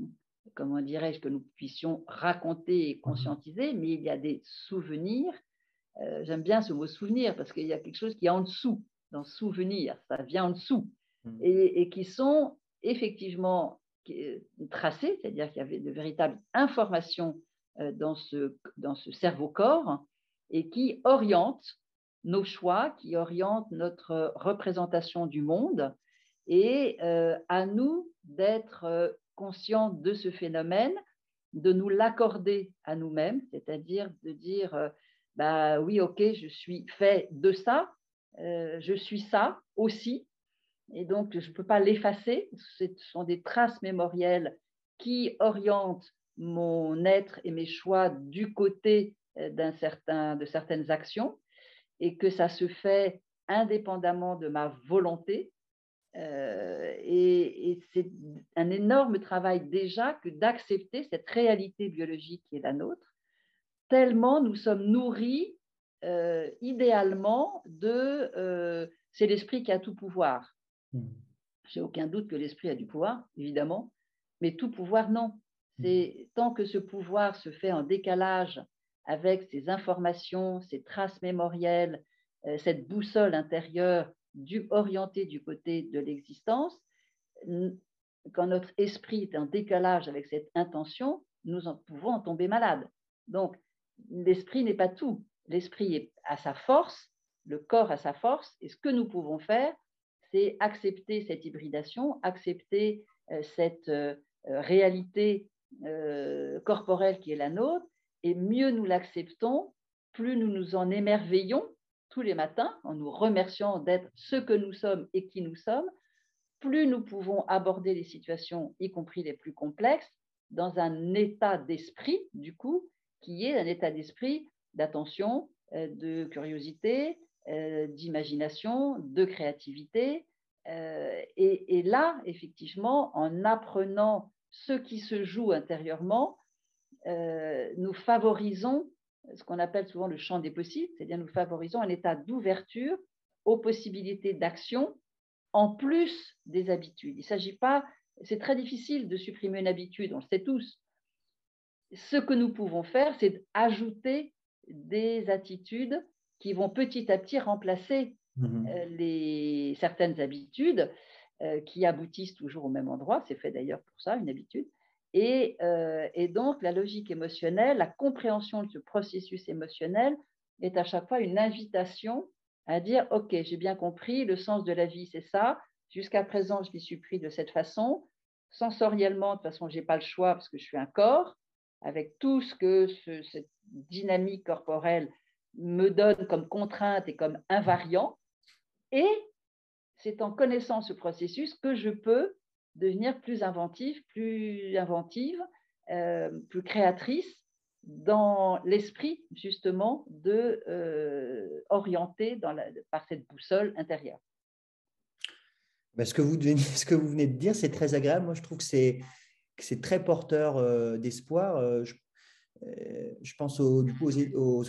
comment dirais-je, que nous puissions raconter et mmh conscientiser, mais il y a des souvenirs. Euh, j'aime bien ce mot souvenir parce qu'il y a quelque chose qui est en dessous, dans souvenir, ça vient en dessous, mmh. et, qui sont effectivement euh, tracés, c'est-à-dire qu'il y avait de véritables informations dans ce, dans ce cerveau-corps et qui orientent nos choix, qui orientent notre représentation du monde et euh, à nous d'être euh, conscients de ce phénomène, de nous l'accorder à nous-mêmes, c'est-à-dire de dire, euh, bah oui, ok, je suis fait de ça, je suis ça aussi, et donc je ne peux pas l'effacer. Ce sont des traces mémorielles qui orientent mon être et mes choix du côté d'un certain, de certaines actions et que ça se fait indépendamment de ma volonté. Et, et c'est un énorme travail déjà que d'accepter cette réalité biologique qui est la nôtre, tellement nous sommes nourris idéalement de c'est l'esprit qui a tout pouvoir. Mmh. J'ai aucun doute que l'esprit a du pouvoir, évidemment, mais tout pouvoir, non. Mmh. C'est tant que ce pouvoir se fait en décalage avec ces informations, ces traces mémorielles, euh, cette boussole intérieure du, orientée du côté de l'existence, quand notre esprit est en décalage avec cette intention, nous en pouvons en tomber malades. Donc, l'esprit n'est pas tout. L'esprit à sa force, le corps a sa force, et ce que nous pouvons faire, c'est accepter cette hybridation, accepter euh, cette euh, euh, réalité corporelle qui est la nôtre, et mieux nous l'acceptons, plus nous nous en émerveillons tous les matins en nous remerciant d'être ce que nous sommes et qui nous sommes, plus nous pouvons aborder les situations, y compris les plus complexes, dans un état d'esprit, du coup, qui est un état d'esprit d'attention, de curiosité, euh, d'imagination, de créativité. Euh, et, là, effectivement, en apprenant ce qui se joue intérieurement, euh, nous favorisons ce qu'on appelle souvent le champ des possibles, c'est-à-dire nous favorisons un état d'ouverture aux possibilités d'action en plus des habitudes. Il ne s'agit pas, c'est très difficile de supprimer une habitude, on le sait tous. Ce que nous pouvons faire, c'est ajouter des attitudes qui vont petit à petit remplacer mmh euh, les, certaines habitudes euh, qui aboutissent toujours au même endroit. C'est fait d'ailleurs pour ça, une habitude. Et, euh, et, donc, la logique émotionnelle, la compréhension de ce processus émotionnel est à chaque fois une invitation à dire, OK, j'ai bien compris, le sens de la vie, c'est ça. Jusqu'à présent, je m'y suis pris de cette façon. Sensoriellement, de toute façon, je n'ai pas le choix parce que je suis un corps, avec tout ce que cette dynamique corporelle me donne comme contrainte et comme invariant. Et c'est en connaissant ce processus que je peux devenir plus inventive, plus inventive, euh, plus créatrice dans l'esprit justement de euh, orienter par cette boussole intérieure. Ben, ce, que vous, venez de dire, c'est très agréable. Moi, je trouve que c'est, très porteur euh, d'espoir. Je pense aux,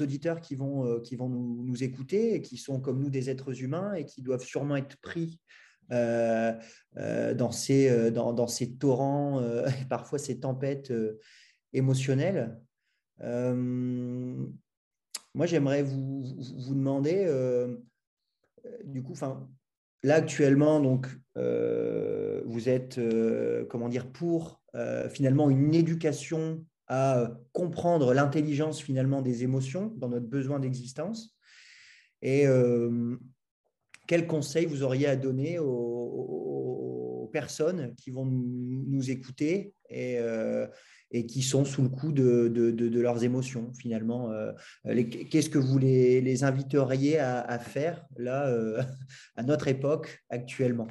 auditeurs qui vont, qui vont nous, écouter et qui sont comme nous des êtres humains et qui doivent sûrement être pris euh, dans, ces, dans, ces torrents parfois ces tempêtes émotionnelles. moi, j'aimerais vous, vous, demander, du coup, là actuellement, donc, vous êtes, comment dire, pour finalement une éducation à comprendre l'intelligence finalement des émotions dans notre besoin d'existence. Et euh, quels conseils vous auriez à donner aux, personnes qui vont nous, écouter et, euh, et, qui sont sous le coup de, leurs émotions finalement euh, Qu'est-ce que vous les, inviteriez à, faire là à notre époque actuellement?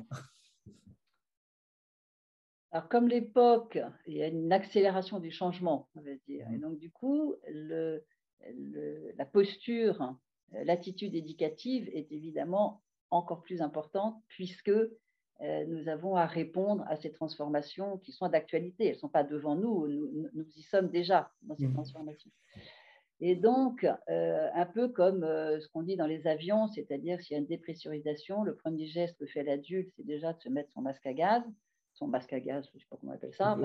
Alors, comme l'époque, il y a une accélération du changement, on va dire. Et donc, du coup, la posture, l'attitude éducative est évidemment encore plus importante puisque euh, nous avons à répondre à ces transformations qui sont d'actualité. Elles ne sont pas devant nous, nous, y sommes déjà dans ces mmh. transformations. Et donc, euh, un peu comme euh, ce qu'on dit dans les avions, c'est-à-dire s'il y a une dépressurisation, le premier geste que fait l'adulte, c'est déjà de se mettre son masque à gaz son masque à gaz, je ne sais pas comment on appelle ça,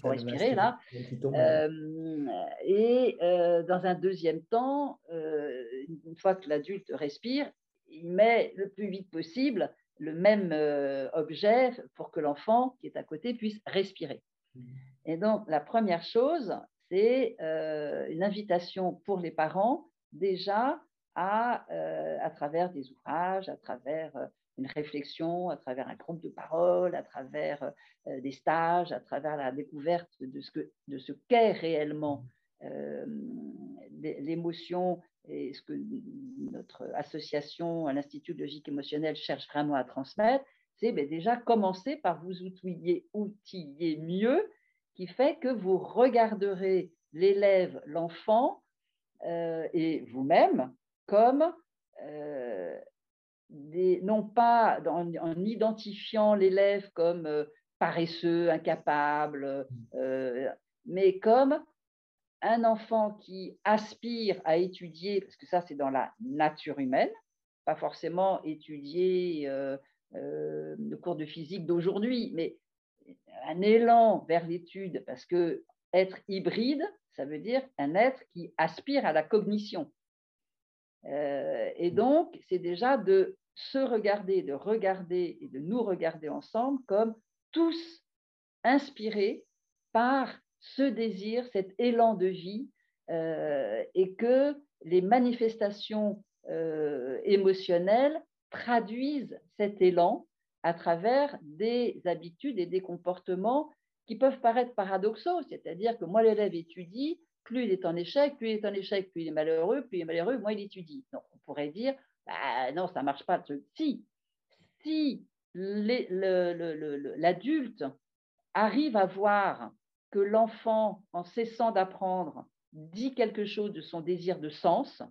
pour respirer là. Euh, et euh, dans un deuxième temps, euh, une fois que l'adulte respire, il met le plus vite possible le même objet pour que l'enfant qui est à côté puisse respirer. Mmh. Et donc, la première chose, c'est une invitation pour les parents déjà à, à travers des ouvrages, à travers une réflexion à travers un groupe de parole, à travers euh, des stages, à travers la découverte de ce, qu'est réellement euh, l'émotion et ce que notre association à l'Institut de logique émotionnelle cherche vraiment à transmettre, c'est ben, déjà commencer par vous outiller, outiller mieux, qui fait que vous regarderez l'élève, l'enfant euh, et vous-même comme des, non pas en, en identifiant l'élève comme paresseux, incapable, mais comme un enfant qui aspire à étudier, parce que ça c'est dans la nature humaine, pas forcément étudier euh, euh, le cours de physique d'aujourd'hui, mais un élan vers l'étude, parce que être hybride, ça veut dire un être qui aspire à la cognition. Euh, et donc, c'est déjà de se regarder, de regarder et de nous regarder ensemble comme tous inspirés par ce désir, cet élan de vie, euh, et que les manifestations euh, émotionnelles traduisent cet élan à travers des habitudes et des comportements qui peuvent paraître paradoxaux, c'est-à-dire que moi l'élève étudie, plus il est en échec, plus il est en échec, plus il est malheureux, plus il est malheureux, moins il étudie. Donc on pourrait dire, bah, non, ça ne marche pas. Si, si l'adulte arrive à voir que l'enfant, en cessant d'apprendre, dit quelque chose de son désir de sens,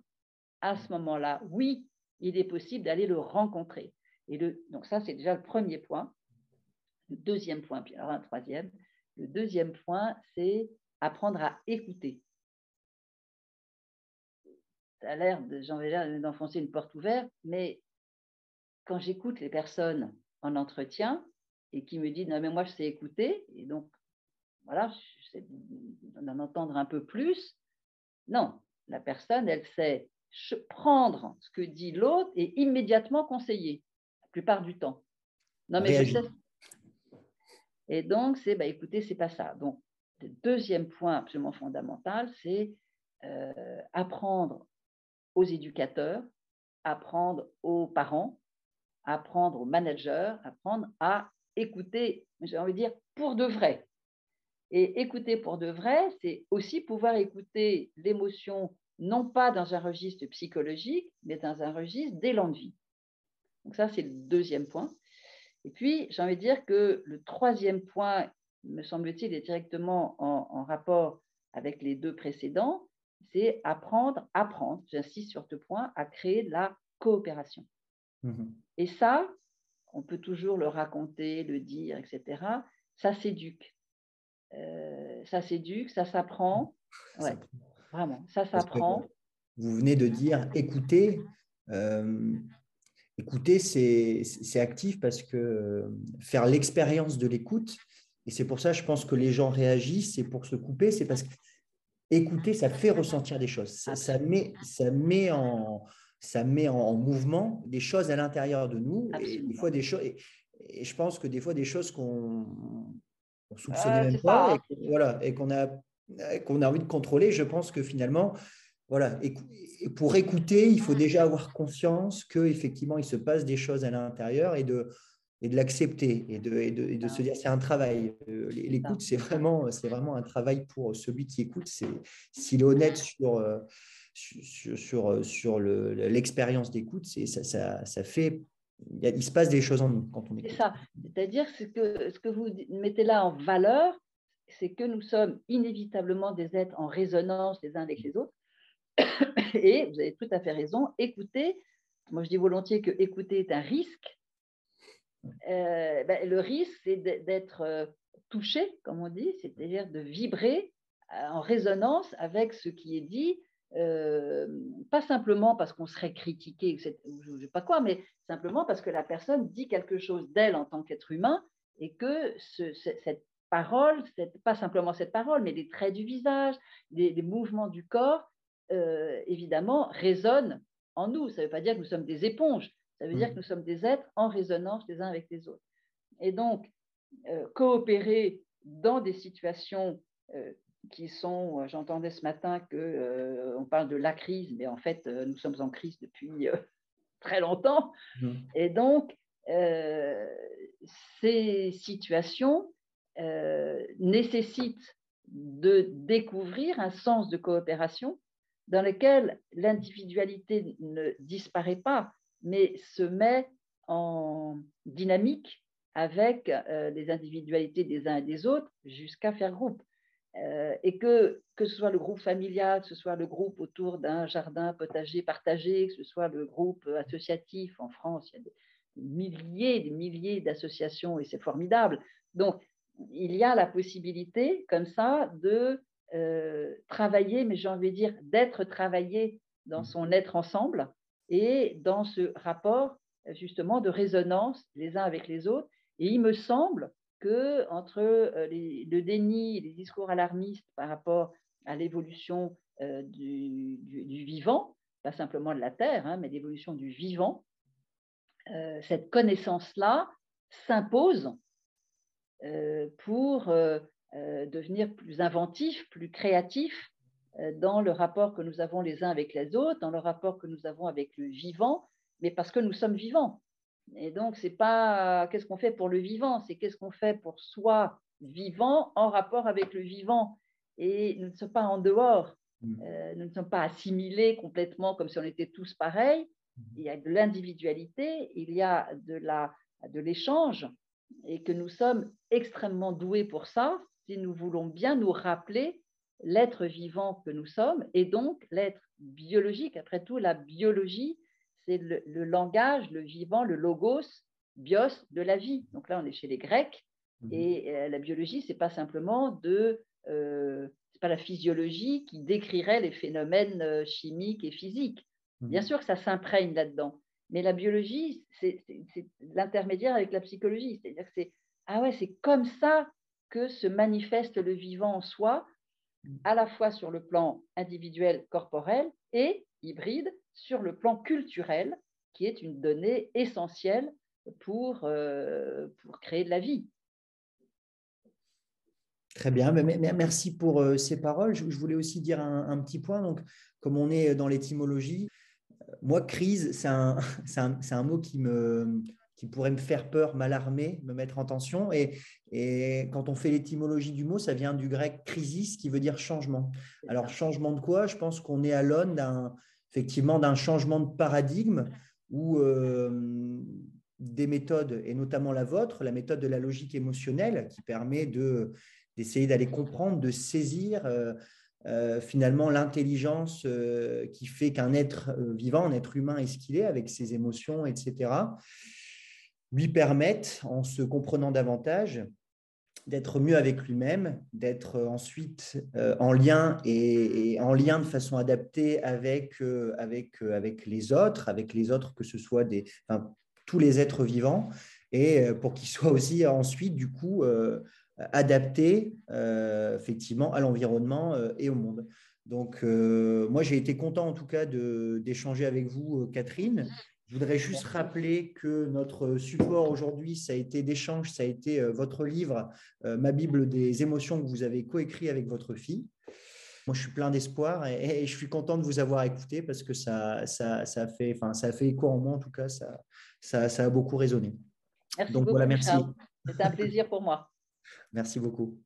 à ce moment-là, oui, il est possible d'aller le rencontrer. Et donc ça, c'est déjà le premier point. Le deuxième point, puis alors un troisième. Le deuxième point, c'est apprendre à écouter. Ça a l'air, j'en vais l'air d'enfoncer une porte ouverte, mais quand j'écoute les personnes en entretien et qui me disent non mais moi je sais écouter et donc voilà, d'en entendre un peu plus. Non, la personne, elle sait prendre ce que dit l'autre et immédiatement conseiller, la plupart du temps. Non, mais je sais. Et donc, c'est, bah, écoutez, c'est pas ça. Donc, le deuxième point absolument fondamental, c'est euh, apprendre aux éducateurs, apprendre aux parents, apprendre aux managers, apprendre à écouter, j'ai envie de dire, pour de vrai. Et écouter pour de vrai, c'est aussi pouvoir écouter l'émotion, non pas dans un registre psychologique, mais dans un registre d'élan de vie. Donc ça, c'est le deuxième point. Et puis, j'ai envie de dire que le troisième point, me semble-t-il, est directement en, rapport avec les deux précédents, c'est apprendre, apprendre, j'insiste sur ce point, à créer de la coopération. Mmh Et ça, on peut toujours le raconter, le dire, etc. Ça s'éduque. Euh, ça s'éduque, ça s'apprend. Ouais, vraiment, ça s'apprend. Vous venez de dire écouter. Euh, écouter, c'est actif parce que euh, faire l'expérience de l'écoute, et c'est pour ça, je pense que les gens réagissent, c'est pour se couper, c'est parce que écouter, ça fait ressentir des choses. Ça, met, ça, met, en, ça met en mouvement des choses à l'intérieur de nous. Et des fois, des choses. et, je pense que des fois, des choses qu'on on soupçonnait même pas, et, voilà, et qu'on a, qu'on a envie de contrôler, je pense que finalement, voilà, et, pour écouter, il faut déjà avoir conscience qu'effectivement, il se passe des choses à l'intérieur et de, et de l'accepter et de, et de, se dire c'est un travail. Euh, l'écoute, c'est vraiment, c'est vraiment un travail pour celui qui écoute. S'il est honnête sur, euh, sur, sur, sur l'expérience d'écoute, ça, ça, ça fait il, se passe des choses en nous quand on écoute. C'est ça. C'est-à-dire que ce que vous mettez là en valeur, c'est que nous sommes inévitablement des êtres en résonance les uns avec les autres. Et vous avez tout à fait raison, écouter, moi je dis volontiers que écouter est un risque. Euh, ben, le risque, c'est d'être euh, touché, comme on dit, c'est-à-dire de vibrer euh, en résonance avec ce qui est dit euh, pas simplement parce qu'on serait critiqué, je ne sais pas quoi, mais simplement parce que la personne dit quelque chose d'elle en tant qu'être humain et que cette parole, pas simplement cette parole, mais les traits du visage, les, mouvements du corps, euh, évidemment, résonnent en nous. Ça ne veut pas dire que nous sommes des éponges, ça veut dire mmh. que nous sommes des êtres en résonance les uns avec les autres. Et donc, euh, coopérer dans des situations qui sont, euh, j'entendais ce matin qu'on euh, parle de la crise, mais en fait, euh, nous sommes en crise depuis très longtemps. Mmh. Et donc, ces situations nécessitent de découvrir un sens de coopération dans lequel l'individualité ne disparaît pas, mais se met en dynamique avec des individualités des uns et des autres jusqu'à faire groupe. Et que, que ce soit le groupe familial, que ce soit le groupe autour d'un jardin potager partagé, que ce soit le groupe associatif, en France, il y a des milliers, des milliers d'associations et c'est formidable. Donc, il y a la possibilité, comme ça, de travailler, mais j'ai envie de dire d'être travaillé dans mmh. son être ensemble et dans ce rapport justement de résonance les uns avec les autres. Et il me semble que entre le déni et les discours alarmistes par rapport à l'évolution du, vivant, pas simplement de la Terre, hein, mais l'évolution du vivant, cette connaissance-là s'impose pour devenir plus inventif, plus créatif dans le rapport que nous avons les uns avec les autres, dans le rapport que nous avons avec le vivant, mais parce que nous sommes vivants. Et donc, c'est pas qu'est-ce qu'on fait pour le vivant, c'est qu'est-ce qu'on fait pour soi vivant en rapport avec le vivant? Et nous ne sommes pas en dehors, mmh. euh, nous ne sommes pas assimilés complètement comme si on était tous pareils. Mmh. Il y a de l'individualité, il y a de, la, de l'échange, et que nous sommes extrêmement doués pour ça, si nous voulons bien nous rappeler l'être vivant que nous sommes, et donc l'être biologique. Après tout, la biologie, c'est le, langage, le vivant, le logos, bios de la vie. Donc là, on est chez les Grecs, mmh et euh, la biologie, c'est pas simplement de, euh, c'est pas la physiologie qui décrirait les phénomènes euh, chimiques et physiques. Mmh Bien sûr que ça s'imprègne là-dedans, mais la biologie, c'est l'intermédiaire avec la psychologie. C'est-à-dire que c'est ah ouais, c'est comme ça que se manifeste le vivant en soi, mmh. à la fois sur le plan individuel, corporel et hybride sur le plan culturel, qui est une donnée essentielle pour, euh, pour créer de la vie. Très bien, merci pour euh, ces paroles. Je voulais aussi dire un, petit point. Donc, comme on est dans l'étymologie, euh, moi, crise, c'est un, un, un, mot qui, me, qui pourrait me faire peur, m'alarmer, me mettre en tension. Et, et quand on fait l'étymologie du mot, ça vient du grec crisis, qui veut dire changement. Alors, changement de quoi? Je pense qu'on est à l'aune d'un effectivement d'un changement de paradigme où euh, des méthodes, et notamment la vôtre, la méthode de la logique émotionnelle, qui permet de, d'essayer d'aller comprendre, de saisir euh, euh, finalement l'intelligence qui fait qu'un être vivant, un être humain est ce qu'il est, avec ses émotions, etc., lui permettent, en se comprenant davantage, d'être mieux avec lui-même, d'être ensuite euh, en lien et, en lien de façon adaptée avec, euh, avec, euh, avec les autres, avec les autres que ce soit des, tous les êtres vivants, et pour qu'ils soient aussi ensuite du coup adaptés effectivement à l'environnement et au monde. Donc moi j'ai été content en tout cas d'échanger avec vous, Catherine. Je voudrais juste rappeler que notre support aujourd'hui, ça a été d'échange, ça a été euh, votre livre, euh, Ma Bible des émotions que vous avez coécrit avec votre fille. Moi, je suis plein d'espoir et, je suis content de vous avoir écouté parce que ça, ça, ça, a, fait, enfin, ça a fait écho en moi, en tout cas, ça, ça, ça a beaucoup résonné. Merci Donc beaucoup, voilà, merci. C'était un plaisir pour moi. Merci beaucoup.